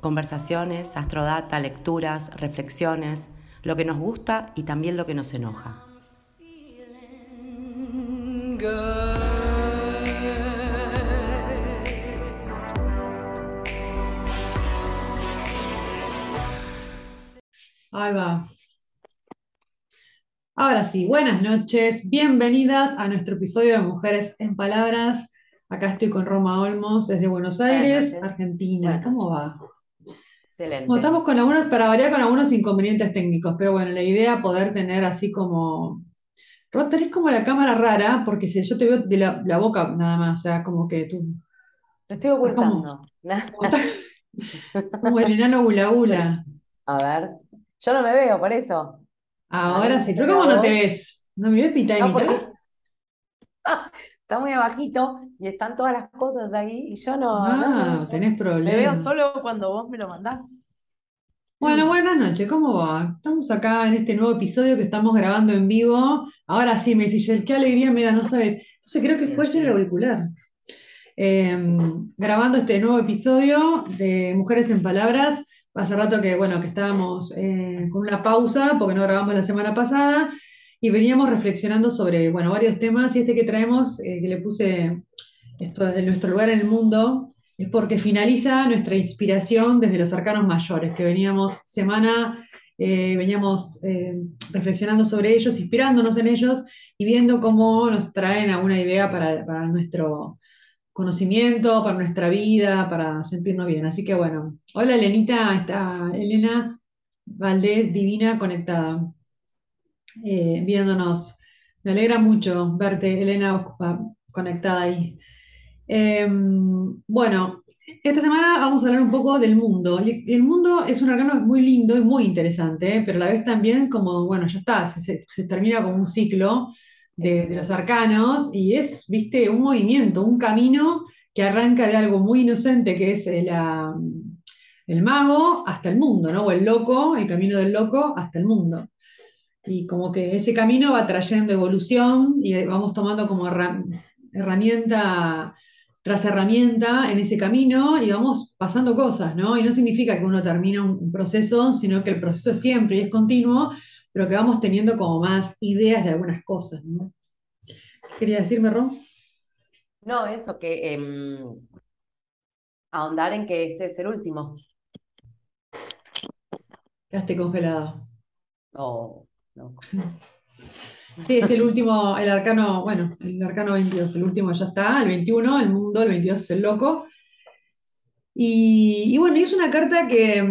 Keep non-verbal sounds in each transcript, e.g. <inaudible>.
Conversaciones, astrodata, lecturas, reflexiones, lo que nos gusta y también lo que nos enoja. Ahí va. Ahora sí, buenas noches, bienvenidas a nuestro episodio de Mujeres en Palabras. Acá estoy con Roma Olmos desde Buenos Aires, Argentina. ¿Cómo va? Excelente. estamos con algunos, para variar con algunos inconvenientes técnicos, pero bueno, la idea es poder tener así como Rod, tenés como la cámara rara, porque si yo te veo de la, boca nada más, o sea, como que tú. Lo estoy ocultando. Como, el enano Gula Gula. A ver, yo no me veo, por eso. Ahora sí, ¿tú cómo no te ves? ¿No me ves pita no, <laughs> Está muy abajito y están todas las cosas ahí y yo no. Ah, tenés problemas. Me veo solo cuando vos me lo mandás. Bueno, buenas noches, ¿cómo va? Estamos acá en este nuevo episodio que estamos grabando en vivo. Ahora sí, me dice, qué alegría me da, no sabes. No sé, creo que puede ser el auricular. Em, grabando este nuevo episodio de Mujeres en Palabras. Hace rato que, bueno, que estábamos eh, con una pausa porque no grabamos la semana pasada y veníamos reflexionando sobre, bueno, varios temas y este que traemos, eh, que le puse esto de nuestro lugar en el mundo, es porque finaliza nuestra inspiración desde los arcanos mayores, que veníamos semana, eh, veníamos eh, reflexionando sobre ellos, inspirándonos en ellos y viendo cómo nos traen alguna idea para, nuestro conocimiento, para nuestra vida, para sentirnos bien. Así que bueno, hola Elenita, está Elena Valdés, divina, conectada, eh, viéndonos. Me alegra mucho verte, Elena, conectada ahí. Em, bueno, esta semana vamos a hablar un poco del mundo. El, mundo es un arcano muy lindo y muy interesante, pero a la vez también como, bueno, ya está, se, termina como un ciclo de, los arcanos y es, viste, un movimiento, un camino que arranca de algo muy inocente que es el, el mago hasta el mundo, ¿no? O el loco, el camino del loco hasta el mundo. Y como que ese camino va trayendo evolución y vamos tomando como herramienta tras herramienta en ese camino y vamos pasando cosas, ¿no? Y no significa que uno termina un, proceso, sino que el proceso es siempre y es continuo, pero que vamos teniendo como más ideas de algunas cosas, ¿no? ¿Quería decirme, Ron? No, eso, que em, ahondar en que este es el último. Quedaste congelado. Oh, <laughs> Sí, es el último, el arcano, bueno, el arcano 22, el último ya está, el 21, el mundo, el 22 es el loco. Y, bueno, es una carta que,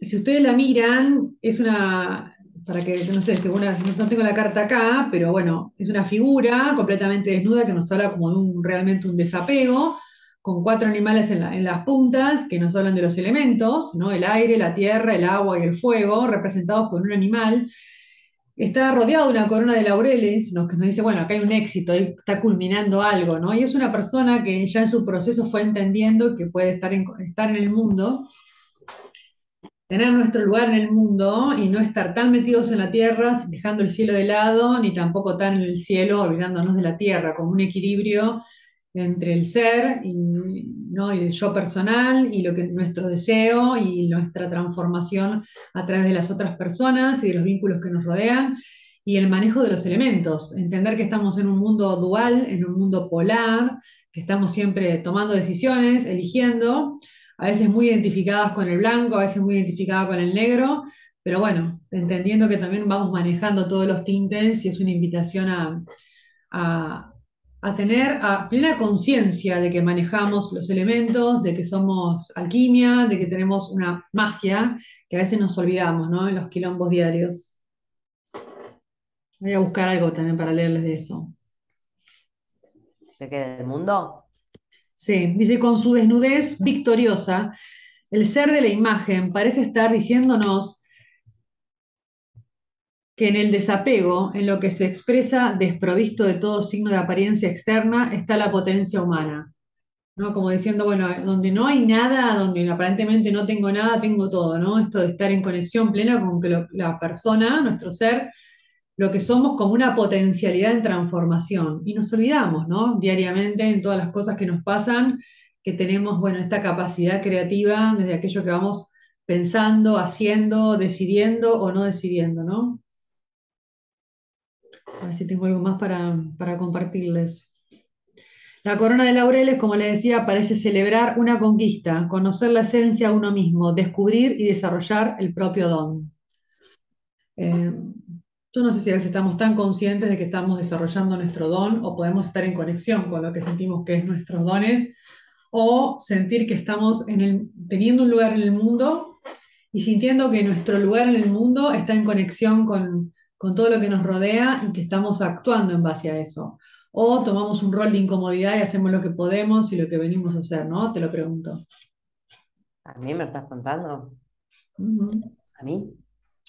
si ustedes la miran, es una, para que, no sé, según no tengo la carta acá, pero bueno, es una figura completamente desnuda que nos habla como de un, realmente un desapego, con cuatro animales en, en, las puntas que nos hablan de los elementos, ¿no? El aire, la tierra, el agua y el fuego, representados por un animal está rodeado de una corona de laureles, que nos dice, bueno, acá hay un éxito, está culminando algo, ¿no? Y es una persona que ya en su proceso fue entendiendo que puede estar en, estar en el mundo, tener nuestro lugar en el mundo y no estar tan metidos en la tierra, dejando el cielo de lado, ni tampoco tan en el cielo, olvidándonos de la tierra, como un equilibrio entre el ser y, ¿no? y el yo personal y lo que nuestro deseo y nuestra transformación a través de las otras personas y de los vínculos que nos rodean y el manejo de los elementos, entender que estamos en un mundo dual, en un mundo polar, que estamos siempre tomando decisiones, eligiendo, a veces muy identificadas con el blanco, a veces muy identificadas con el negro, pero bueno, entendiendo que también vamos manejando todos los tintes y es una invitación a a tener a plena conciencia de que manejamos los elementos, de que somos alquimia, de que tenemos una magia que a veces nos olvidamos ¿no? en los quilombos diarios. Voy a buscar algo también para leerles de eso. ¿De qué? ¿Del mundo? Sí, dice con su desnudez victoriosa, el ser de la imagen parece estar diciéndonos, que en el desapego, en lo que se expresa desprovisto de todo signo de apariencia externa, está la potencia humana. ¿no? Como diciendo, bueno, donde no hay nada, donde aparentemente no tengo nada, tengo todo, ¿no? Esto de estar en conexión plena con que la persona, nuestro ser, lo que somos como una potencialidad en transformación. Y nos olvidamos, ¿no? Diariamente en todas las cosas que nos pasan, que tenemos, bueno, esta capacidad creativa desde aquello que vamos pensando, haciendo, decidiendo o no decidiendo, ¿no? A ver si tengo algo más para, para compartirles. La corona de laureles, como les decía, parece celebrar una conquista, conocer la esencia a uno mismo, descubrir y desarrollar el propio don. Eh, yo no sé si a veces estamos tan conscientes de que estamos desarrollando nuestro don o podemos estar en conexión con lo que sentimos que es nuestros dones o sentir que estamos en el- teniendo un lugar en el mundo y sintiendo que nuestro lugar en el mundo está en conexión con, con todo lo que nos rodea y que estamos actuando en base a eso. O tomamos un rol de incomodidad y hacemos lo que podemos y lo que venimos a hacer, ¿no? Te lo pregunto. ¿A mí me estás contando? ¿A mí?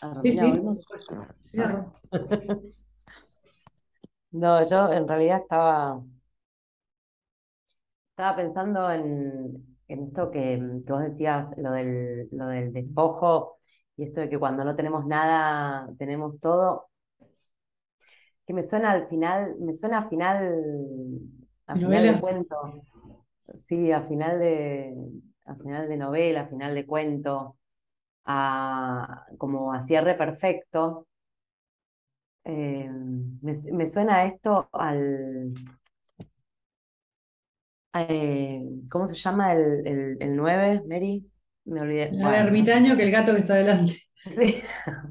¿A Sí, sí. <laughs> No, yo en realidad estaba, estaba pensando en, en esto que, que vos decías, lo del, lo del despojo y esto de que cuando no tenemos nada, tenemos todo, que me suena al final, me suena a final, a ¿Mi final de cuento, sí, a final de, a final de novela, a final de cuento, a, como a cierre perfecto. Eh, me, me suena esto al, eh, ¿cómo se llama el, el, el 9, Mary? Me olvidé. El Bueno, no ermitaño que el gato que está delante. <laughs> Sí,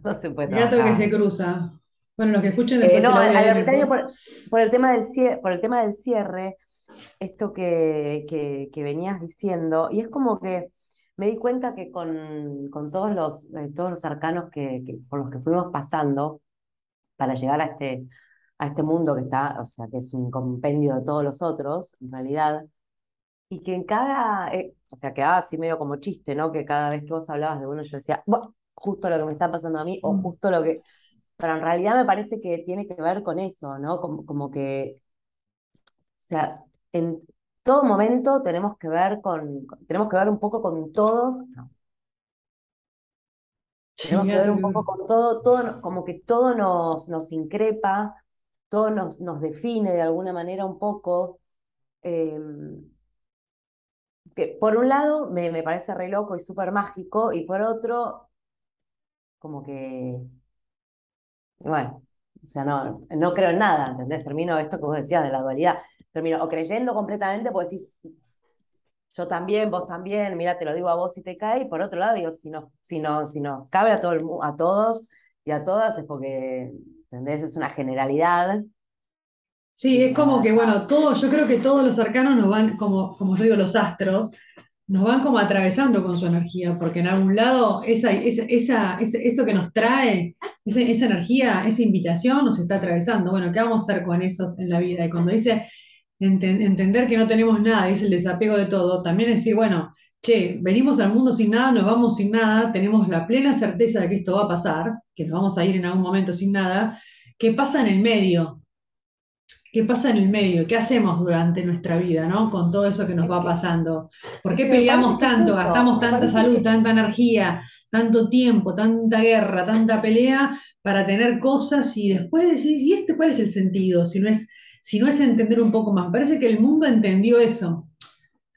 no se puede El gato que se cruza. Bueno, los que escuchen Eh, después no, el al, ermitaño por el tema del cierre, por el tema del cierre, esto que, que, que venías diciendo, y es como que me di cuenta que con, con todos los, eh, todos los arcanos que, que- por los que fuimos pasando para llegar a este, a este mundo que está, o sea, que es un compendio de todos los otros, en realidad, y que en cada, eh, o sea, quedaba así medio como chiste, ¿no? Que cada vez que vos hablabas de uno yo decía, "Buah, justo lo que me está pasando a mí, o Mm. justo lo que... Pero en realidad me parece que tiene que ver con eso, ¿no? Como, como que, o sea, en todo momento tenemos que ver con, tenemos que ver un poco con todos, no, tenemos que ver un poco con todo, todo, como que todo nos, nos increpa, todo nos, nos define de alguna manera un poco. eh, que por un lado me, me parece re loco y súper mágico, y por otro, como que, bueno, o sea, no, no creo en nada, ¿entendés? Termino esto que vos decías de la dualidad, termino o creyendo completamente, pues decís, yo también, vos también, mira, te lo digo a vos si te cae, y por otro lado digo, si no, si no, si no cabe a todo el, a todos y a todas, es porque, ¿entendés? Es una generalidad, Sí, es como que, bueno, todo, yo creo que todos los arcanos nos van, como, como yo digo, los astros, nos van como atravesando con su energía, porque en algún lado esa, esa, esa- eso que nos trae, ese- esa energía, esa invitación nos está atravesando. Bueno, ¿qué vamos a hacer con eso en la vida? Y cuando dice enten- entender que no tenemos nada, es el desapego de todo, también es decir, bueno, che, venimos al mundo sin nada, nos vamos sin nada, tenemos la plena certeza de que esto va a pasar, que nos vamos a ir en algún momento sin nada. ¿Qué pasa en el medio? ¿Qué pasa en el medio? ¿Qué hacemos durante nuestra vida, ¿no? Con todo eso que nos va pasando. ¿Por qué peleamos tanto, gastamos tanta salud, tanta energía, tanto tiempo, tanta guerra, tanta pelea para tener cosas y después decís, ¿y este cuál es el sentido? Si no es, si no es entender un poco más. Me parece que el mundo entendió eso,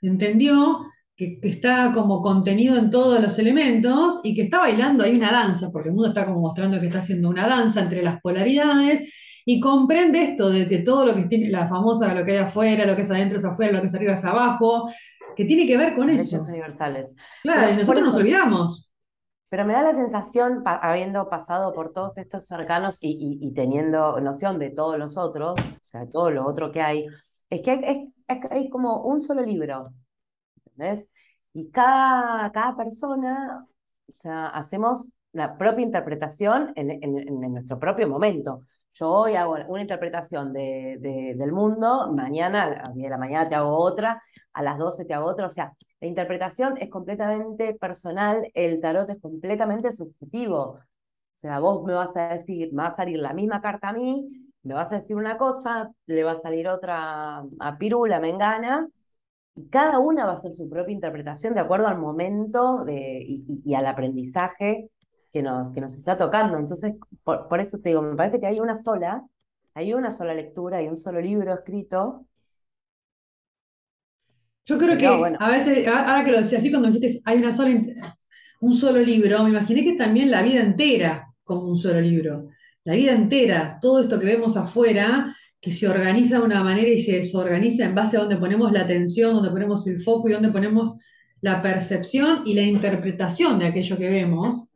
entendió que, que está como contenido en todos los elementos y que está bailando ahí una danza, porque el mundo está como mostrando que está haciendo una danza entre las polaridades y comprende esto de que todo lo que tiene, la famosa, lo que hay afuera, lo que es adentro es afuera, lo que es arriba es abajo, que tiene que ver con derechos eso. universales. Claro, y Pero nosotros nos olvidamos. Pero me da la sensación, pa- habiendo pasado por todos estos cercanos y, y- y teniendo noción de todos los otros, o sea, de todo lo otro que hay, es que hay, es- es que hay como un solo libro, ¿entendés? Y cada, cada persona, o sea, hacemos la propia interpretación en, en- en nuestro propio momento. Yo hoy hago una interpretación de, de- del mundo, mañana, a las 10 de la mañana te hago otra, a las 12 te hago otra, o sea, la interpretación es completamente personal, el tarot es completamente subjetivo. O sea, vos me vas a decir, me va a salir la misma carta a mí, me vas a decir una cosa, le va a salir otra a Pirula, Mengana, y cada una va a hacer su propia interpretación de acuerdo al momento de, y, al aprendizaje que nos, que nos está tocando. Entonces, por, por, eso te digo, me parece que hay una sola, hay una sola lectura, hay un solo libro escrito yo creo que a veces, ahora que lo decía así, cuando dijiste hay una sola, un solo libro, me imaginé que también la vida entera como un solo libro. La vida entera, todo esto que vemos afuera, que se organiza de una manera y se desorganiza en base a donde ponemos la atención, donde ponemos el foco y donde ponemos la percepción y la interpretación de aquello que vemos,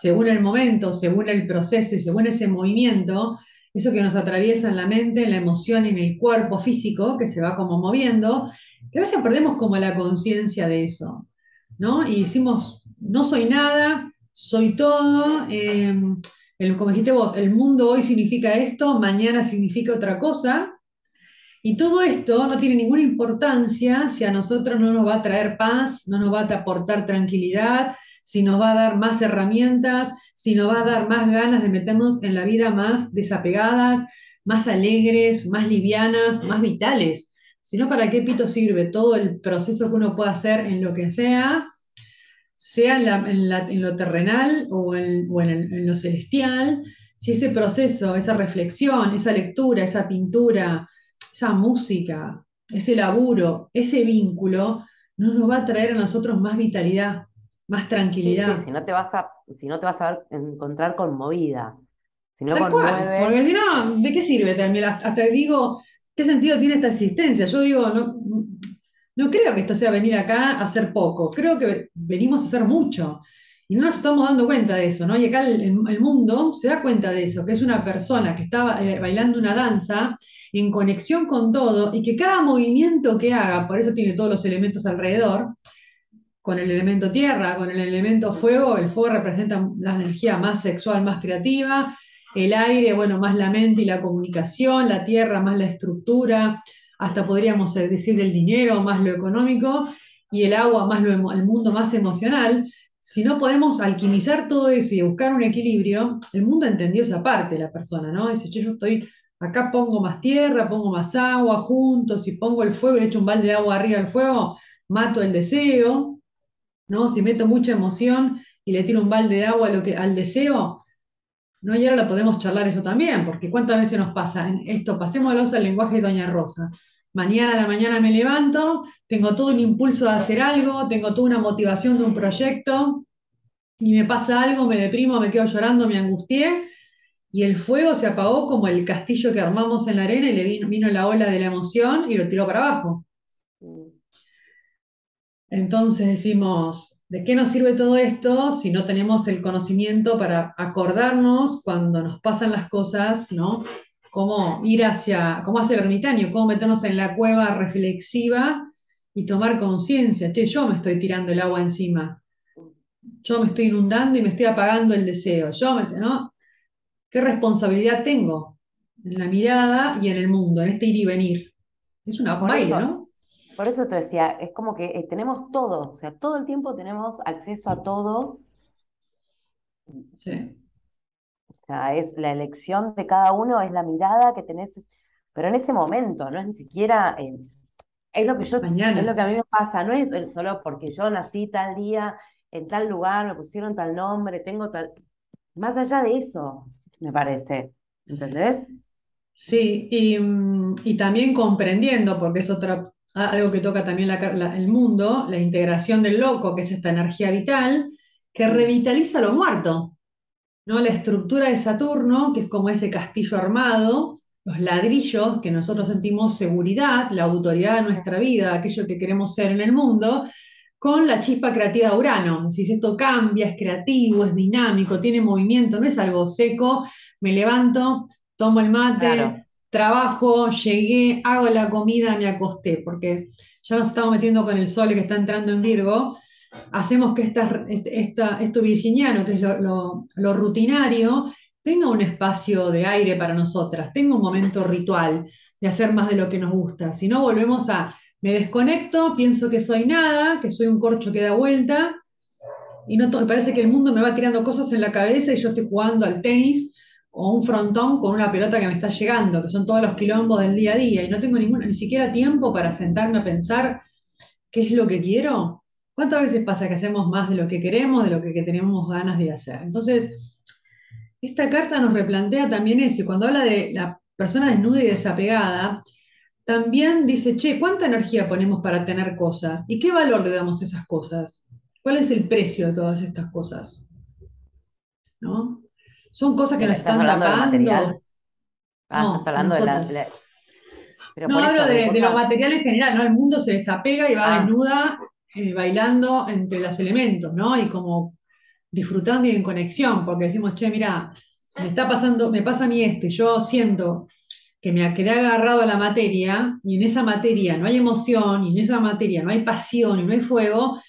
según el momento, según el proceso y según ese movimiento, eso que nos atraviesa en la mente, en la emoción en el cuerpo físico, que se va como moviendo, que a veces perdemos como la conciencia de eso, ¿no? Y decimos, no soy nada, soy todo, eh, como dijiste vos, el mundo hoy significa esto, mañana significa otra cosa, y todo esto no tiene ninguna importancia si a nosotros no nos va a traer paz, no nos va a aportar tranquilidad, si nos va a dar más herramientas, si nos va a dar más ganas de meternos en la vida más desapegadas, más alegres, más livianas, más vitales. Si no, ¿para qué pito sirve todo el proceso que uno puede hacer en lo que sea, sea en, lo terrenal o, en, en lo celestial? Si ese proceso, esa reflexión, esa lectura, esa pintura, esa música, ese laburo, ese vínculo, no nos va a traer a nosotros más vitalidad, más tranquilidad. si no te vas a, si no te vas a encontrar conmovida. Si no porque si no, ¿de qué sirve también? Hasta digo, ¿Qué sentido tiene esta existencia? Yo digo, no, no creo que esto sea venir acá a hacer poco, creo que venimos a hacer mucho. Y no nos estamos dando cuenta de eso, ¿no? Y acá el, mundo se da cuenta de eso, que es una persona que está eh, bailando una danza en conexión con todo y que cada movimiento que haga, por eso tiene todos los elementos alrededor, con el elemento tierra, con el elemento fuego, el fuego representa la energía más sexual, más creativa, el aire, bueno, más la mente y la comunicación, la tierra, más la estructura, hasta podríamos decir el dinero, más lo económico, y el agua, más lo, el mundo más emocional. Si no podemos alquimizar todo eso y buscar un equilibrio, el mundo entendió esa parte la persona, ¿no? Dice, yo estoy, acá pongo más tierra, pongo más agua juntos, si pongo el fuego le echo un balde de agua arriba al fuego, mato el deseo, ¿no? Si meto mucha emoción y le tiro un balde de agua lo que, al deseo, ¿no? Y ahora lo podemos charlar eso también, porque cuántas veces nos pasa esto, pasémoslo al lenguaje de Doña Rosa. Mañana a la mañana me levanto, tengo todo un impulso de hacer algo, tengo toda una motivación de un proyecto, y me pasa algo, me deprimo, me quedo llorando, me angustié, y el fuego se apagó como el castillo que armamos en la arena y le vino, vino la ola de la emoción y lo tiró para abajo. Entonces decimos, ¿De qué nos sirve todo esto si no tenemos el conocimiento para acordarnos cuando nos pasan las cosas, ¿no? Cómo ir hacia, cómo hacer el ermitaño, cómo meternos en la cueva reflexiva y tomar conciencia. Che, yo me estoy tirando el agua encima. Yo me estoy inundando y me estoy apagando el deseo. Yo me, ¿no? ¿Qué responsabilidad tengo en la mirada y en el mundo, en este ir y venir? Es una baile, ¿no? Por eso te decía, es como que eh, tenemos todo, o sea, todo el tiempo tenemos acceso a todo. Sí. O sea, es la elección de cada uno, es la mirada que tenés, pero en ese momento, no es ni siquiera, eh, es lo que yo, es lo que a mí me pasa, no es solo porque yo nací tal día, en tal lugar, me pusieron tal nombre, tengo tal, más allá de eso, me parece, ¿entendés? Sí, y, mm, y también comprendiendo, porque es otra algo que toca también el mundo, la integración del loco, que es esta energía vital, que revitaliza lo muerto. ¿no? La estructura de Saturno, que es como ese castillo armado, los ladrillos que nosotros sentimos seguridad, la autoridad de nuestra vida, aquello que queremos ser en el mundo, con la chispa creativa de Urano. Si esto cambia, es creativo, es dinámico, tiene movimiento, no es algo seco, me levanto, tomo el mate, trabajo, llegué, hago la comida, me acosté, porque ya nos estamos metiendo con el sol que está entrando en Virgo, hacemos que esta, esto virginiano, que es lo, rutinario, tenga un espacio de aire para nosotras, tenga un momento ritual de hacer más de lo que nos gusta. Si no, volvemos a, me desconecto, pienso que soy nada, que soy un corcho que da vuelta, y no parece que el mundo me va tirando cosas en la cabeza y yo estoy jugando al tenis o un frontón con una pelota que me está llegando, que son todos los quilombos del día a día, y no tengo ninguna, ni siquiera tiempo para sentarme a pensar qué es lo que quiero. ¿Cuántas veces pasa que hacemos más de lo que queremos, de lo que, que tenemos ganas de hacer? Entonces, esta carta nos replantea también eso, cuando habla de la persona desnuda y desapegada, también dice, che, ¿cuánta energía ponemos para tener cosas? ¿Y qué valor le damos a esas cosas? ¿Cuál es el precio de todas estas cosas? ¿No? Son cosas que nos ¿Estás están tapando. Ah, No, estás hablando de la, nosotros. la- Pero No hablo de, de lo cosas- material en general, ¿no? El mundo se desapega y va Ah. desnuda, eh, bailando entre los elementos, ¿no? Y como disfrutando y en conexión, porque decimos, che, mira, me está pasando, me pasa a mí esto, y yo siento que me quedé agarrado a la materia, y en esa materia no hay emoción, y en esa materia no hay pasión, y no hay fuego,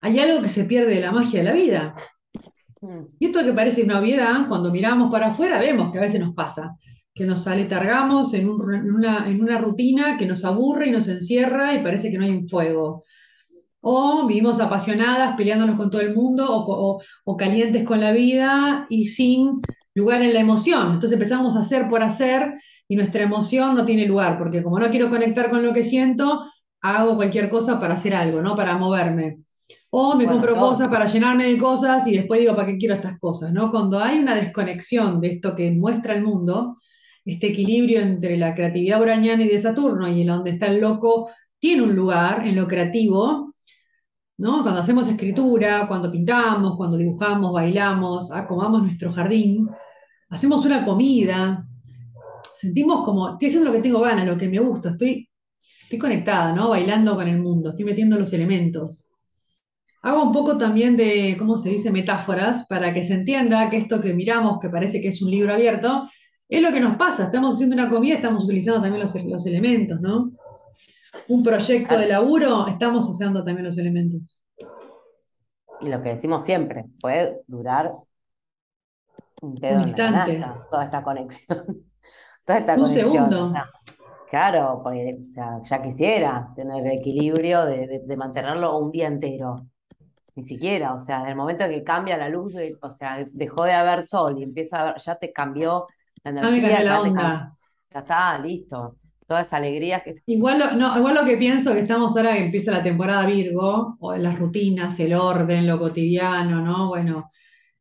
hay algo que se pierde de la magia de la vida. Mm. Y esto que parece una obviedad, cuando miramos para afuera vemos que a veces nos pasa, que nos aletargamos en, un- en una, en una rutina que nos aburre y nos encierra y parece que no hay un fuego. O vivimos apasionadas, peleándonos con todo el mundo, o, o- o calientes con la vida y sin lugar en la emoción. Entonces empezamos a hacer por hacer y nuestra emoción no tiene lugar, porque como no quiero conectar con lo que siento, hago cualquier cosa para hacer algo, ¿no? Para moverme. O me Bueno, compro todo. cosas para llenarme de cosas y después digo, ¿para qué quiero estas cosas? ¿no? Cuando hay una desconexión de esto que muestra el mundo, este equilibrio entre la creatividad uraniana y de Saturno y en donde está el loco, tiene un lugar en lo creativo, ¿no? Cuando hacemos escritura, cuando pintamos, cuando dibujamos, bailamos, acomodamos nuestro jardín, hacemos una comida, sentimos como, estoy haciendo lo que tengo ganas, lo que me gusta, estoy, estoy conectada, ¿no? Bailando con el mundo, estoy metiendo los elementos. Hago un poco también de, ¿cómo se dice?, metáforas para que se entienda que esto que miramos, que parece que es un libro abierto, es lo que nos pasa. Estamos haciendo una comida, estamos utilizando también los, los elementos, ¿no? Un proyecto de laburo, estamos usando también los elementos. Y lo que decimos siempre, puede durar un pedo instante. toda esta conexión. <laughs> Toda esta Un conexión. segundo. claro, porque, o sea, ya quisiera tener el equilibrio de, de- de mantenerlo un día entero. Ni siquiera, o sea, en el momento que cambia la luz, de- o sea, dejó de haber sol y empieza a haber, ya te cambió la Ah, me energía, cambió la onda. ya está, listo. Toda esa alegría que Igual lo, no, igual lo que pienso que estamos ahora que empieza la temporada Virgo, o las rutinas, el orden, lo cotidiano, ¿no? Bueno,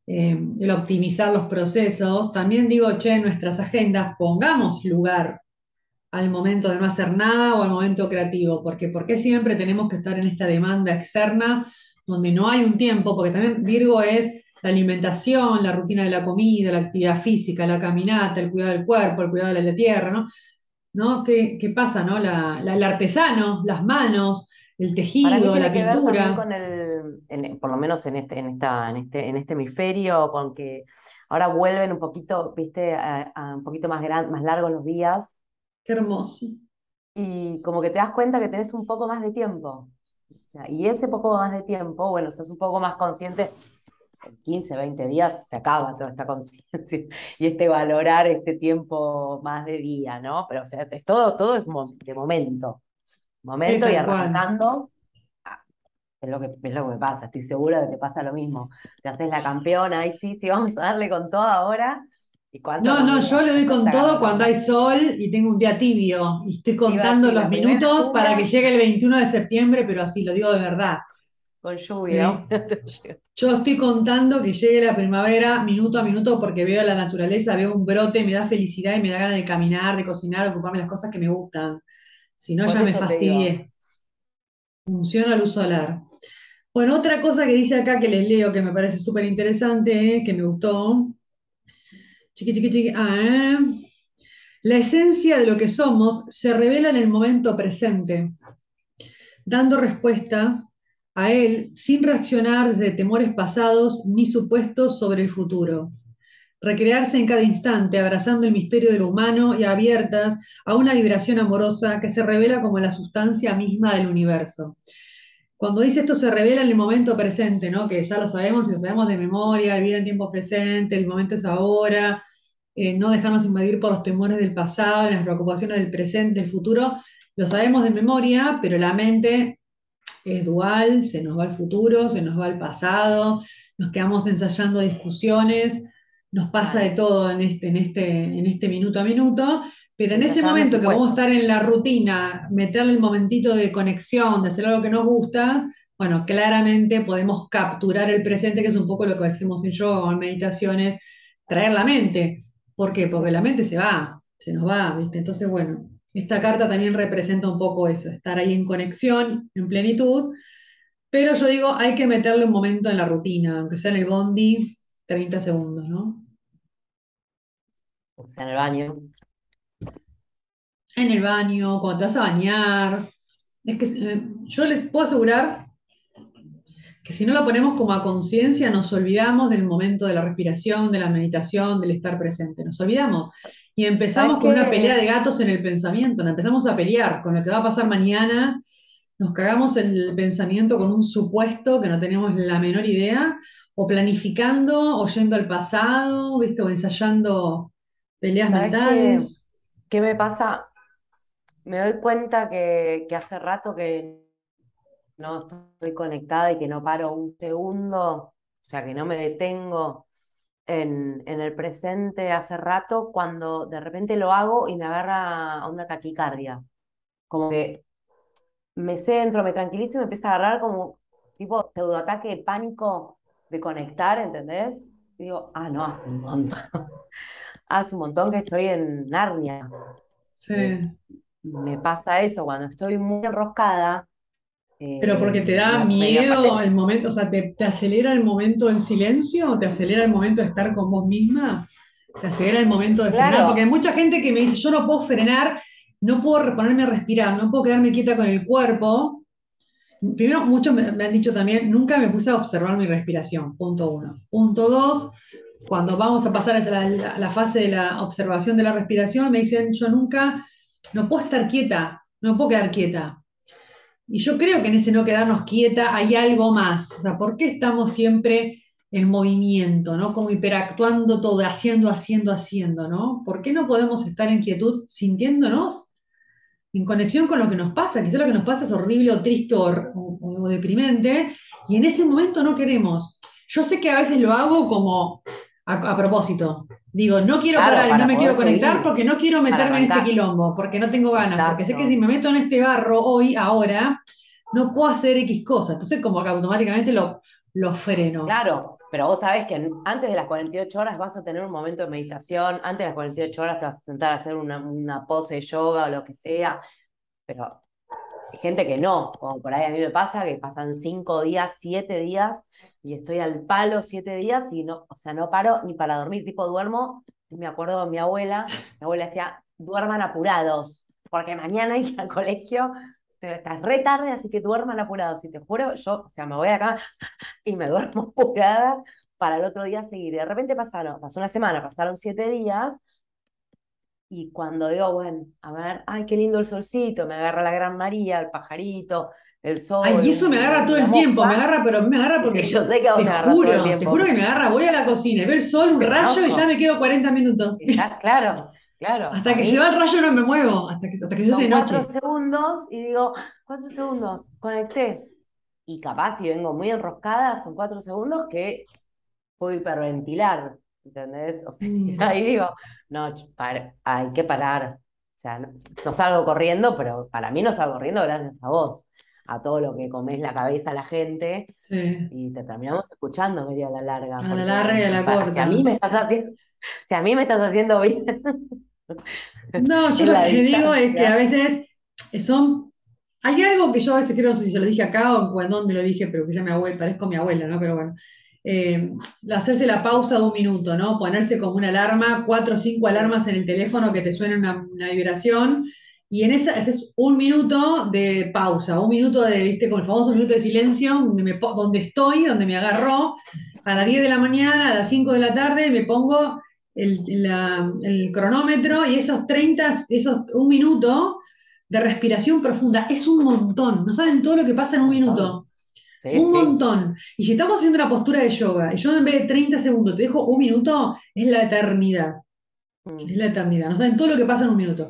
eh, el optimizar los procesos. También digo, che, en nuestras agendas pongamos lugar al momento de no hacer nada o al momento creativo, porque ¿por qué siempre tenemos que estar en esta demanda externa donde no hay un tiempo? Porque también Virgo es la alimentación, la rutina de la comida, la actividad física, la caminata, el cuidado del cuerpo, el cuidado de la tierra, ¿no? ¿No? ¿Qué, qué pasa, no? La, la- el artesano, las manos, el tejido, la pintura. con el, en- por lo menos en este, en esta, en este, en este hemisferio, con que ahora vuelven un poquito, viste, a, a un poquito más gran, más largos los días, Qué hermoso. y como que te das cuenta que tenés un poco más de tiempo. Y ese poco más de tiempo, bueno, sos un poco más consciente, en 15, 20 días se acaba toda esta conciencia <laughs> y este valorar este tiempo más de día, ¿no? Pero o sea, es todo, todo es de momento. Momento y arrancando. Es lo que, es lo que me pasa, estoy segura de que te pasa lo mismo. Te haces la campeona, ahí sí, sí, vamos a darle con todo ahora. ¿Y cuánto No, no, yo le doy ¿Cuánto con todo cuando hay sol y tengo un día tibio y estoy contando los minutos para que llegue el 21 de septiembre, pero así lo digo de verdad. con lluvia. <laughs> Eh, Yo estoy contando que llegue la primavera minuto a minuto porque veo la naturaleza, veo un brote, me da felicidad y me da ganas de caminar, de cocinar, de ocuparme las cosas que me gustan. Si no, ya me fastidié. Funciona luz solar. Bueno, otra cosa que dice acá que les leo que me parece súper interesante, que me gustó. Chiqui, chiqui, chiqui. Ah, ¿eh? La esencia de lo que somos se revela en el momento presente, dando respuesta a él sin reaccionar desde temores pasados ni supuestos sobre el futuro. Recrearse en cada instante, abrazando el misterio de lo humano y abiertas a una vibración amorosa que se revela como la sustancia misma del universo. Cuando dice esto se revela en el momento presente, ¿no? Que ya lo sabemos y lo sabemos de memoria, vivir en tiempo presente, el momento es ahora, eh, no dejarnos invadir por los temores del pasado, las preocupaciones del presente, el futuro, lo sabemos de memoria, pero la mente es dual, se nos va el futuro, se nos va el pasado, nos quedamos ensayando discusiones, nos pasa de todo en este, en este, en este minuto a minuto, pero en ese momento que vamos a estar en la rutina, meterle el momentito de conexión, de hacer algo que nos gusta, bueno, claramente podemos capturar el presente, que es un poco lo que hacemos en yoga o en meditaciones, traer la mente. ¿Por qué? Porque la mente se va, se nos va, ¿viste? Entonces, bueno, esta carta también representa un poco eso, estar ahí en conexión, en plenitud, pero yo digo, hay que meterle un momento en la rutina, aunque sea en el bondi, 30 segundos, ¿no? O sea, en el baño. En el baño, cuando te vas a bañar. Es que eh, yo les puedo asegurar que si no lo ponemos como a conciencia, nos olvidamos del momento de la respiración, de la meditación, del estar presente. Nos olvidamos. Y empezamos con una pelea de gatos en el pensamiento. empezamos a pelear con lo que va a pasar mañana. Nos cagamos el pensamiento con un supuesto que no tenemos la menor idea, o planificando, o yendo al pasado, ¿viste? o ensayando peleas mentales. Qué, me pasa? Me doy cuenta que, que hace rato que no estoy conectada y que no paro un segundo, o sea, que no me detengo en, el presente hace rato, cuando de repente lo hago y me agarra una taquicardia. Como que me centro, me tranquilizo y me empieza a agarrar como tipo pseudoataque de pánico de conectar, ¿entendés? Y digo, ah, no, hace un montón. <laughs> hace un montón que estoy en Narnia. Sí. Me pasa eso, cuando estoy muy enroscada, pero porque te da miedo el momento, o sea, te, acelera el momento del silencio, te acelera el momento de estar con vos misma, te acelera el momento de frenar, porque hay mucha gente que me dice, yo no puedo frenar, no puedo ponerme a respirar, no puedo quedarme quieta con el cuerpo. Primero, muchos me, han dicho también, nunca me puse a observar mi respiración, punto uno. Punto dos, cuando vamos a pasar a la, la fase de la observación de la respiración, me dicen, yo nunca, no puedo estar quieta, no puedo quedar quieta y yo creo que en ese no quedarnos quieta hay algo más. O sea, ¿por qué estamos siempre en movimiento, ¿no? Como hiperactuando todo, haciendo, haciendo, haciendo, ¿no? ¿Por qué no podemos estar en quietud sintiéndonos en conexión con lo que nos pasa? Quizás lo que nos pasa es horrible o triste o, deprimente y en ese momento no queremos. Yo sé que a veces lo hago como a, propósito. Digo, no quiero parar y no me quiero conectar porque no quiero meterme en este quilombo, porque no tengo ganas, porque sé que si me meto en este barro hoy, ahora, no puedo hacer X cosas. Entonces, como que automáticamente lo, lo freno. Claro, pero vos sabés que antes de las 48 horas vas a tener un momento de meditación, antes de las 48 horas te vas a sentar a hacer una, una pose de yoga o lo que sea, pero hay gente que no, como por ahí a mí me pasa, que pasan cinco días, siete días, y estoy al palo siete días y no, o sea, no paro ni para dormir, tipo duermo, me acuerdo de mi abuela, mi abuela decía, duerman apurados, porque mañana <laughs> ir al colegio, estás re tarde, así que duerman apurados, y te juro, yo, o sea, me voy a la cama <laughs> y me duermo <laughs> apurada para el otro día seguir. de repente pasaron, pasó una semana, pasaron siete días, y cuando digo, bueno, a ver, ay, qué lindo el solcito, me agarra la gran María, el pajarito, el sol. Ay, y eso me agarra todo el tiempo, me agarra, pero me agarra porque. yo sé que te juro, Te juro que me agarra, voy a la cocina, veo el sol, un rayo y ya me quedo 40 minutos. claro, claro. <laughs> Hasta que se va el rayo no me muevo, hasta que, hasta que se hace noche. Cuatro segundos y digo, cuatro segundos, conecté. Y capaz, si vengo muy enroscada, son cuatro segundos que puedo hiperventilar. ¿entendés? <laughs> ahí digo, no, hay que parar. O sea, no, salgo corriendo, pero para mí no salgo corriendo gracias a vos, a todo lo que comes la cabeza a la gente. Y te terminamos escuchando medio a la larga. A la larga y a la corta. Si a mí me estás haciendo, si a mí me estás haciendo bien. No, <laughs> yo lo que digo es que a veces son hay algo que yo a veces creo, no sé si se lo dije acá o en dónde lo dije, pero que ya me abuela, parezco mi abuela, ¿no? Pero bueno, eh, hacerse la pausa de un minuto, ¿no? Ponerse como una alarma, cuatro o cinco alarmas en el teléfono que te suenen una, vibración. Y en esa, ese es un minuto de pausa, un minuto de, viste, con el famoso minuto de silencio, donde, me, donde estoy, donde me agarró, a las 10 de la mañana, a las 5 de la tarde, me pongo el, el cronómetro y esos 30, esos un minuto de respiración profunda, es un montón, no saben todo lo que pasa en un minuto. Un montón. Y si estamos haciendo una postura de yoga y yo en vez de 30 segundos te dejo un minuto, es la eternidad. Mm. Es la eternidad. No saben todo lo que pasa en un minuto.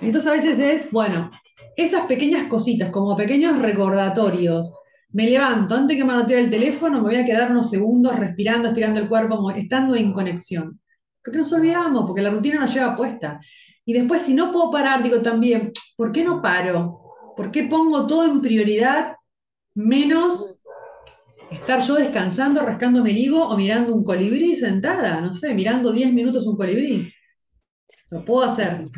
Entonces a veces es, bueno, esas pequeñas cositas, como pequeños recordatorios. Me levanto, antes que manotear el teléfono, me voy a quedar unos segundos respirando, estirando el cuerpo, estando en conexión. Porque nos olvidamos, porque la rutina nos lleva puesta. Y después, si no puedo parar, digo también, ¿por qué no paro? ¿Por qué pongo todo en prioridad menos estar yo descansando, rascándome el higo o mirando un colibrí sentada? No sé, mirando 10 minutos un colibrí. Lo puedo hacer.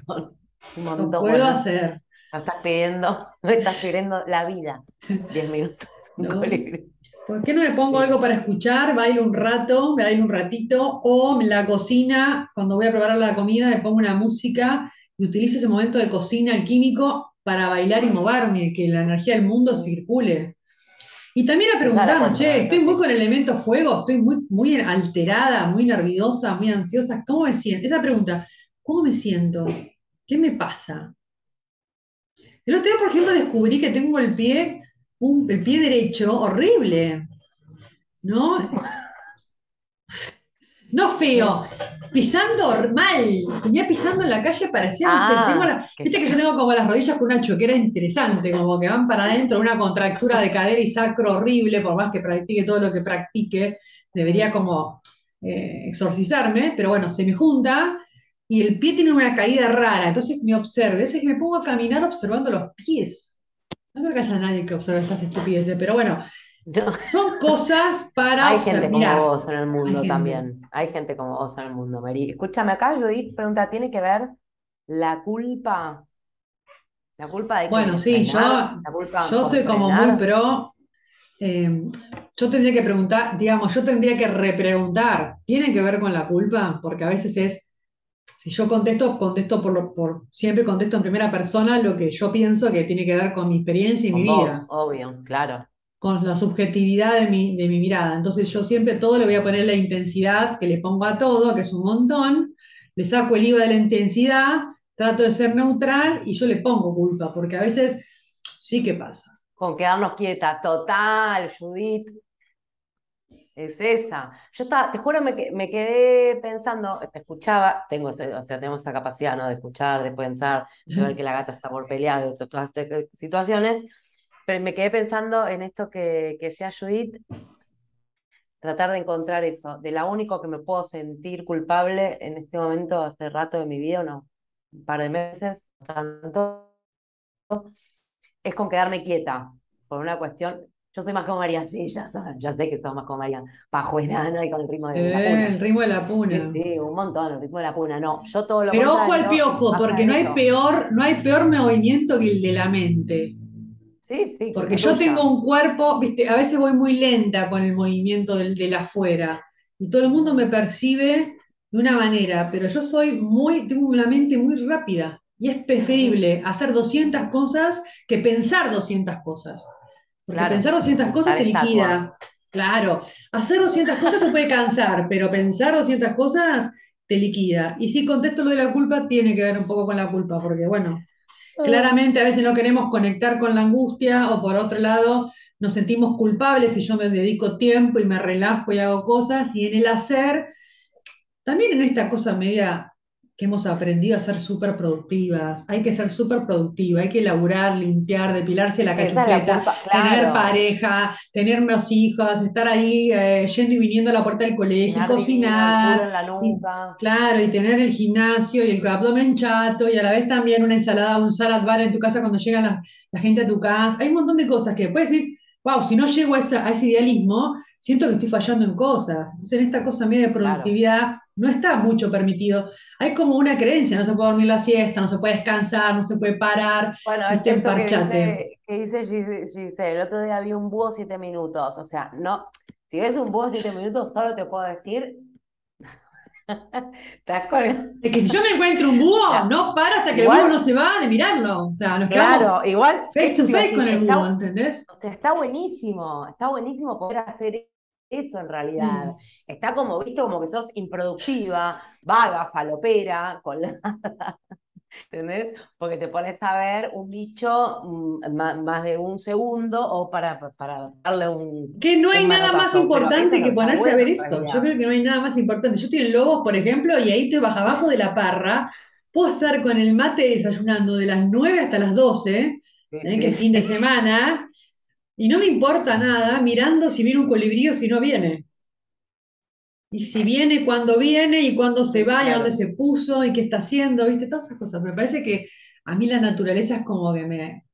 Lo puedo hacer. Me estás pidiendo, <laughs> me estás pidiendo la vida. 10 minutos. <laughs> Un colibrí. ¿Por qué no me pongo algo para escuchar? Bailo un rato, me bailo un ratito, o en la cocina, cuando voy a preparar la comida, me pongo una música y utilizo ese momento de cocina alquímico para bailar y moverme, que la energía del mundo circule. Y también a preguntarnos, che, estoy muy con el elemento fuego, estoy muy, muy alterada, muy nerviosa, muy ansiosa, ¿cómo me siento? Esa pregunta, ¿cómo me siento? ¿Qué me pasa? El otro día, por ejemplo, descubrí que tengo el pie el pie derecho horrible, ¿no? <laughs> No feo, pisando mal, tenía pisando en la calle, parecía, no sé, ah, viste que yo tengo como las rodillas con una choquera interesante, como que van para adentro, una contractura de cadera y sacro horrible, por más que practique todo lo que practique, debería como eh, exorcizarme, pero bueno, se me junta y el pie tiene una caída rara, entonces me observe, es que me pongo a caminar observando los pies. No creo que haya nadie que observe estas estupideces, pero bueno, son cosas para. Hay gente como vos en el mundo también. Hay gente como vos en el mundo, Mary. Escúchame, acá Judith pregunta: ¿tiene que ver la culpa? La culpa de Bueno, sí, yo, yo soy como muy pro. Eh, yo tendría que preguntar, digamos, yo tendría que repreguntar, ¿tiene que ver con la culpa? Porque a veces es si yo contesto, contesto por, por, siempre contesto en primera persona lo que yo pienso que tiene que ver con mi experiencia y mi vida. Obvio, claro. Con la subjetividad de mi, de mi mirada. Entonces yo siempre todo le voy a poner la intensidad que le pongo a todo, que es un montón, le saco el IVA de la intensidad, trato de ser neutral y yo le pongo culpa, porque a veces sí que pasa. Con quedarnos quieta, total, Judith. Es esa. Yo estaba, te juro, me, me quedé pensando, te escuchaba, tengo, o sea, tenemos esa capacidad, ¿no? De escuchar, de pensar, de ver <laughs> que la gata está por pelear, de todas estas situaciones, pero me quedé pensando en esto que, que sea Judith, tratar de encontrar eso, de la único que me puedo sentir culpable en este momento, hace rato de mi vida, no, un par de meses, tanto, es con quedarme quieta, por una cuestión, yo soy más como María, sí, ya, <laughs> ya sé que sos más como María, pajuerana y con el ritmo de la puna. El ritmo de la puna. Sí, un montón, el ritmo de la puna, no. Yo todo lo Pero ojo al piojo, porque no hay, peor, no hay peor movimiento que el de la mente. Sí, sí. Porque yo tengo un cuerpo, viste, a veces voy muy lenta con el movimiento del, del afuera. Y todo el mundo me percibe de una manera, pero yo soy muy, tengo una mente muy rápida. Y es preferible hacer 200 cosas que pensar 200 cosas. Porque pensar 200 cosas te liquida. Claro, hacer 200 cosas te puede cansar, pero pensar 200 cosas te liquida. Y si contesto lo de la culpa, tiene que ver un poco con la culpa, porque bueno, ah. claramente a veces no queremos conectar con la angustia o por otro lado nos sentimos culpables y yo me dedico tiempo y me relajo y hago cosas y en el hacer, también en esta cosa media que hemos aprendido a ser súper productivas. Hay que ser súper productiva, hay que laburar, limpiar, depilarse la cachufleta, tener pareja, tener los hijos, estar ahí eh, yendo y viniendo a la puerta del colegio, cocinar. claro, y tener el gimnasio y el abdomen chato y a la vez también una ensalada, un salad bar en tu casa cuando llega la, la gente a tu casa. Hay un montón de cosas que después decís, wow, si no llego a, ese idealismo, siento que estoy fallando en cosas. Entonces, en esta cosa media de productividad no está mucho permitido. Hay como una creencia, no se puede dormir la siesta, no se puede descansar, no se puede parar. Bueno, es que dice, que dice Giselle, el otro día vi un búho siete minutos, o sea, no, si ves un búho siete minutos, solo te puedo decir <laughs> es que si yo me encuentro un búho, no para hasta que el búho no se va de mirarlo. O sea, nos claro, igual. Face to face con el búho, ¿entendés? O sea, está buenísimo, está buenísimo poder hacer eso en realidad. Mm. Está como visto como que sos improductiva, vaga, falopera, colada. <laughs> ¿Entendés? Porque te pones a ver un bicho mm, más, de un segundo o para, para darle un. Que no hay nada más importante que ponerse a ver eso. Yo creo que no hay nada más importante. Yo estoy en Lobos, por ejemplo, y ahí te vas abajo de la parra puedo estar con el mate desayunando de las 9 hasta las 12, Sí, ¿eh? que es fin de semana, y no me importa nada mirando si viene un colibrí o si no viene. Y si viene, cuándo viene, y cuándo se va, y a dónde se puso, y qué está haciendo, ¿viste? Todas esas cosas. Me parece que a mí la naturaleza es como que me,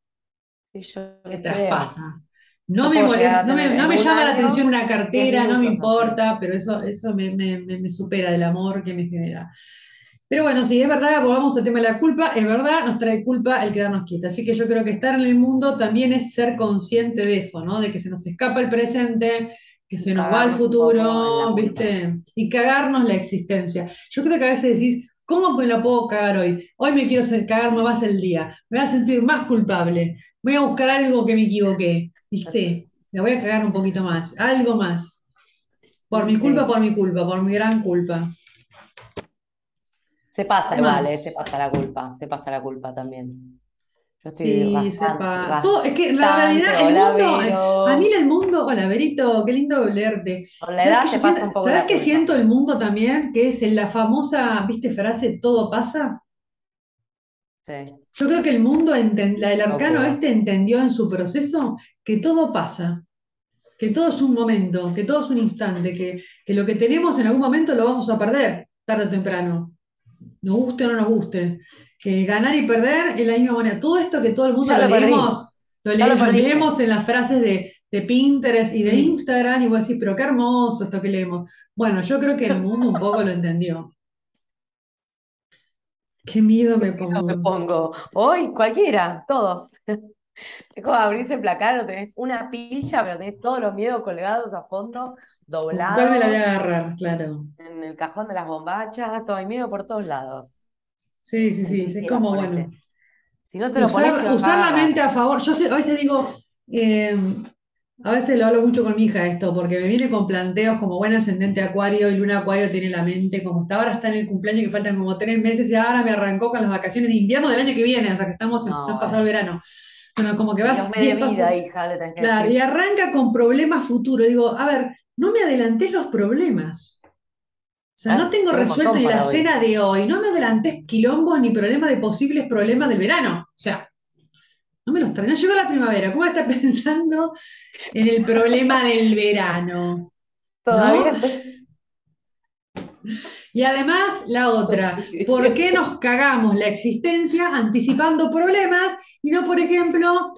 Sí, me traspasa. No me molesta, no me, no me llama la atención una 10 cartera, no me importa, pero eso, eso me, me- me- me supera del amor que me genera. Pero bueno, sí, es verdad, volvamos al tema de la culpa, es verdad, nos trae culpa el quedarnos quietos. Así que yo creo que estar en el mundo también es ser consciente de eso, ¿no? De que se nos escapa el presente, que se nos va el la futuro. ¿viste? Y cagarnos la existencia. Yo creo que a veces decís, ¿cómo me la puedo cagar hoy? Hoy me quiero hacer cagar más el día, me voy a sentir más culpable, voy a buscar algo que me equivoqué, ¿viste? Me voy a cagar un poquito más, algo más. Por mi culpa, Sí. por mi culpa, por mi gran culpa. Se pasa ¿Qué igual, más? eh, se pasa la culpa, se pasa la culpa también. Yo estoy Sí, bastante, sepa. Todo, es que la realidad el mundo, eh, a mí el mundo, hola Berito, qué lindo leerte. Con la ¿Sabes edad qué se yo pasa siento, un poco ¿sabes la qué culpa. siento el mundo también? Que es en la famosa, ¿viste, frase todo pasa? Sí, Yo creo que el mundo, la- el arcano este entendió en su proceso que todo pasa, que todo es un momento, que todo es un instante, que, que lo que tenemos en algún momento lo vamos a perder, tarde o temprano, nos guste o no nos guste. Que ganar y perder es la misma manera. Todo esto que todo el mundo Ya lo leemos, lo, ya le- lo lo perdiste. leemos en las frases de, de Pinterest y de. Instagram, y vos decís, pero qué hermoso esto que leemos. Bueno, yo creo que el mundo un poco lo entendió. Qué miedo me pongo. Hoy, cualquiera, todos. <laughs> Es como abrirse el placar, tenés una pilcha, pero tenés todos los miedos colgados a fondo, ¿Con cuál me la voy a doblados, agarrar? Claro. en el cajón de las bombachas, todo hay miedo por todos lados. Sí, sí, sí, es como, bueno. Si no te lo Usar, usar la mente a favor. Yo sé- a veces digo, eh, a veces lo hablo mucho con mi hija esto, porque me viene con planteos como buen ascendente Acuario y Luna Acuario tiene la mente como está ahora está en el cumpleaños que faltan como tres meses y ahora me arrancó con las vacaciones de invierno del año que viene, o sea que estamos en, No, pasado el verano. Bueno, como que vas me dé 10 pasos. vida, hija, le Claro, y arranca con problemas futuros. Digo, a ver, no me adelantes los problemas. O sea, no Ah, tengo resuelto ni la hoy. cena de hoy, no me adelantes quilombos ni problemas de posibles problemas del verano. O sea, no me los traes. No llegó la primavera. ¿Cómo estás <laughs> pensando en el problema del verano? Todavía ¿No? <laughs> Y además, la otra, <laughs> ¿por qué nos cagamos la existencia anticipando problemas y no, por ejemplo,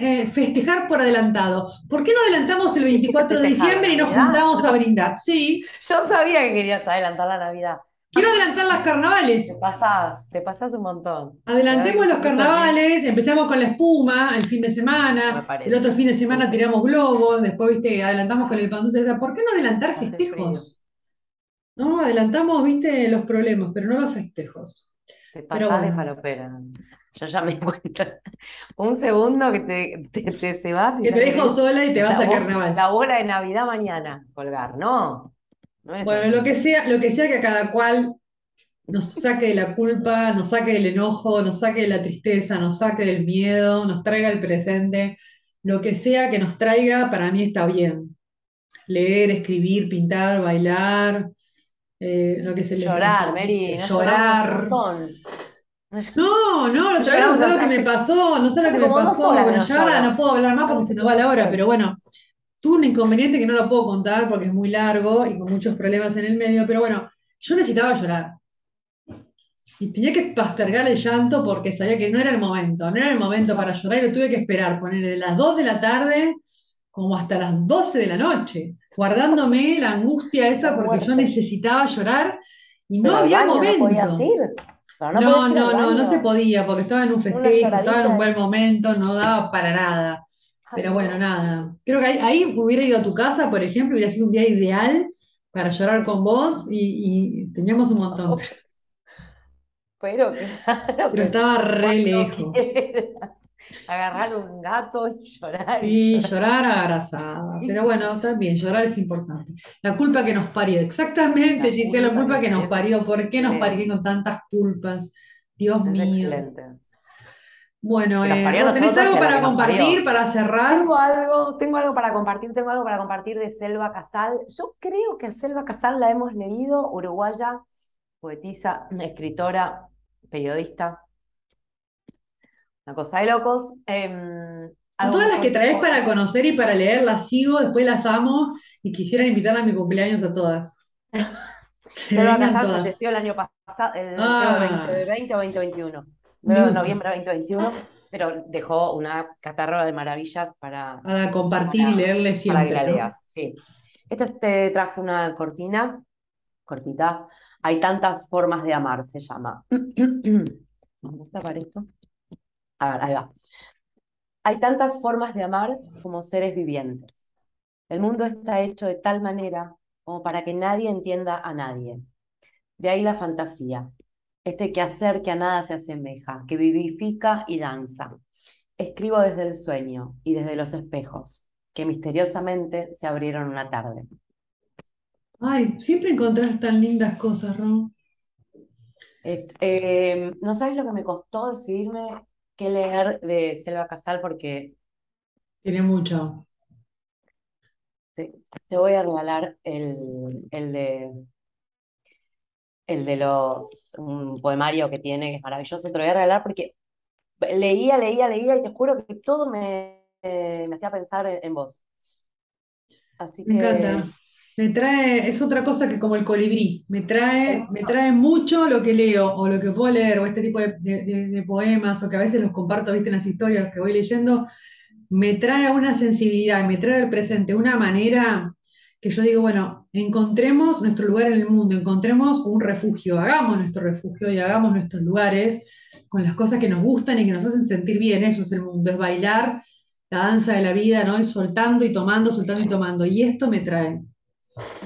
eh, festejar por adelantado? ¿Por qué no adelantamos el 24 de diciembre y nos juntamos a brindar? Sí, <laughs> Yo sabía que querías adelantar la Navidad. quiero adelantar las Te carnavales. pasás, te pasás un montón. Adelantemos Te los carnavales, empezamos con la espuma el fin de semana, el otro fin de semana tiramos globos, después, viste, adelantamos con el pan dulce. ¿Por qué no adelantar festejos? No, adelantamos, viste, los problemas, pero no los festejos. Te pasás de falopera. Yo ya me cuenta. Un segundo que te, te, te se vas y Que te dejo sola y te vas a carnaval. La bola de Navidad mañana colgar. No, no es Bueno, así. lo que sea, lo que sea que a cada cual nos saque de la culpa, nos saque del enojo, nos saque de la tristeza, nos saque del miedo, nos traiga el presente, lo que sea que nos traiga, para mí está bien. Leer, escribir, pintar, bailar, eh, lo que se le Llorar, Mary, llorar. No, no, la otra vez no sé lo que me pasó, no sé lo que me pasó, que bueno, no ya ahora lloro. no puedo hablar más porque se nos va la hora, pero bueno, tuve un inconveniente que no lo puedo contar porque es muy largo y con muchos problemas en el medio, pero bueno, yo necesitaba llorar. Y tenía que postergar el llanto porque sabía que no era el momento, no era el momento para llorar y lo tuve que esperar, poner de las 2 de la tarde como hasta las 12 de la noche, guardándome la angustia esa porque yo necesitaba llorar y no había momento. no No, no, no, no se podía porque estaba en un festejo, estaba en un buen momento, no daba para nada. Pero bueno, nada. Creo que ahí, hubiera ido a tu casa, por ejemplo, hubiera sido un día ideal para llorar con vos y teníamos un montón. Pero <laughs> claro Pero estaba re lejos. quieras agarrar un gato y llorar Y y llorar. abrazada. Pero bueno, también llorar es importante. La culpa que nos parió. Exactamente, La Gisela, la culpa que- nos parió. ¿Por qué nos con tantas culpas? Dios Es mío. excelente. Bueno, eh, ¿tenés algo para compartir, para cerrar? Tengo algo, tengo algo para compartir, tengo algo para compartir de Selva Casal. Yo creo que a Selva Casal la hemos leído, uruguaya, poetisa, escritora, periodista. Una cosa de locos. A todas las que traes para conocer y para leer las sigo, después las amo y quisiera invitarla a mi cumpleaños a todas. <laughs> Selva Casal falleció el año pasado, el ah. 2020 o 2021. de noviembre 2021, pero dejó una catarra de maravillas para, para compartir y leerle siempre. Para que la leas, sí. Esta te traje una cortina, cortita. Hay tantas formas de amar, se llama. <coughs> ¿Me gusta para esto? A ver, ahí va. Hay tantas formas de amar como seres vivientes. El mundo está hecho de tal manera como para que nadie entienda a nadie. De ahí la fantasía, este quehacer que a nada se asemeja, que vivifica y danza. Escribo desde el sueño y desde los espejos, que misteriosamente se abrieron una tarde. Ay, siempre encontrás tan lindas cosas, Ron. Eh, no sabes lo que me costó decidirme qué leer de Selva Casal porque... Tiene mucho. Sí, te voy a regalar el, el de el de los un poemario que tiene, que es maravilloso, te lo voy a regalar porque leía, leía, leía y te juro que todo me, me hacía pensar en, vos. Así me encanta. Me trae, es otra cosa que como el colibrí, me trae, me trae mucho lo que leo o lo que puedo leer o este tipo de, poemas o que a veces los comparto, viste, en las historias que voy leyendo, me trae una sensibilidad, me trae el presente, una manera que yo digo, bueno, encontremos nuestro lugar en el mundo, encontremos un refugio, hagamos nuestro refugio y hagamos nuestros lugares con las cosas que nos gustan y que nos hacen sentir bien, eso es el mundo, es bailar la danza de la vida, ¿no? Y soltando y tomando, soltando y tomando. Y esto me trae.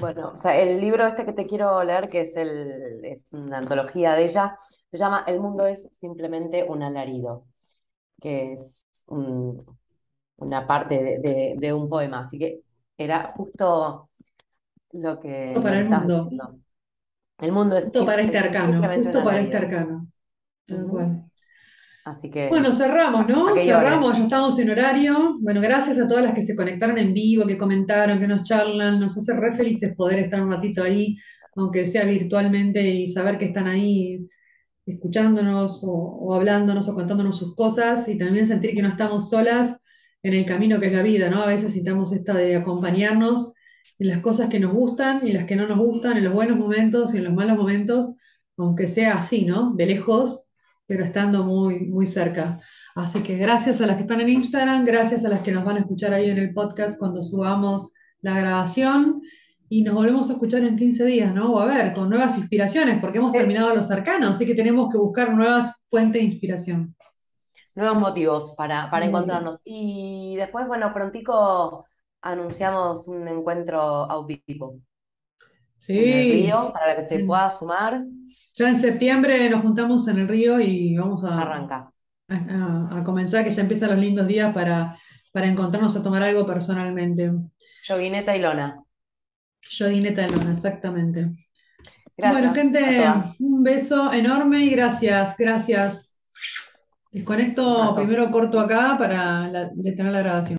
Bueno, o sea, el libro este que te quiero leer, que es, el, es una antología de ella, se llama El mundo es simplemente un alarido, que es una parte de, un poema. Así que era justo lo que... para el mundo. El mundo es... Justo para este arcano, justo para este arcano. Así que. Bueno, cerramos, ¿no? Cerramos, ya estamos en horario. Bueno, gracias a todas las que se conectaron en vivo, que comentaron, que nos charlan. Nos hace re felices poder estar un ratito ahí, aunque sea virtualmente, y saber que están ahí escuchándonos o, hablándonos o contándonos sus cosas y también sentir que no estamos solas en el camino que es la vida, ¿no? A veces necesitamos esta de acompañarnos en las cosas que nos gustan y las que no nos gustan, en los buenos momentos y en los malos momentos, aunque sea así, ¿no? De lejos, pero estando muy, muy cerca. Así que gracias a las que están en Instagram, gracias a las que nos van a escuchar ahí en el podcast cuando subamos la grabación y nos volvemos a escuchar en 15 días, ¿no? O a ver, con nuevas inspiraciones, porque hemos terminado los cercanos, así que tenemos que buscar nuevas fuentes de inspiración. Nuevos motivos para, para encontrarnos. Y después, bueno, prontico anunciamos un encuentro a vivo. Sí. En el río, para que se pueda sumar. Ya en septiembre nos juntamos en el río y vamos a, Arranca. a, comenzar, que ya empiezan los lindos días para, para encontrarnos a tomar algo personalmente. Yoguineta y lona. Yoguineta y lona, exactamente. Gracias bueno, gente, un beso enorme y gracias, gracias. Desconecto, primero corto acá para detener la grabación.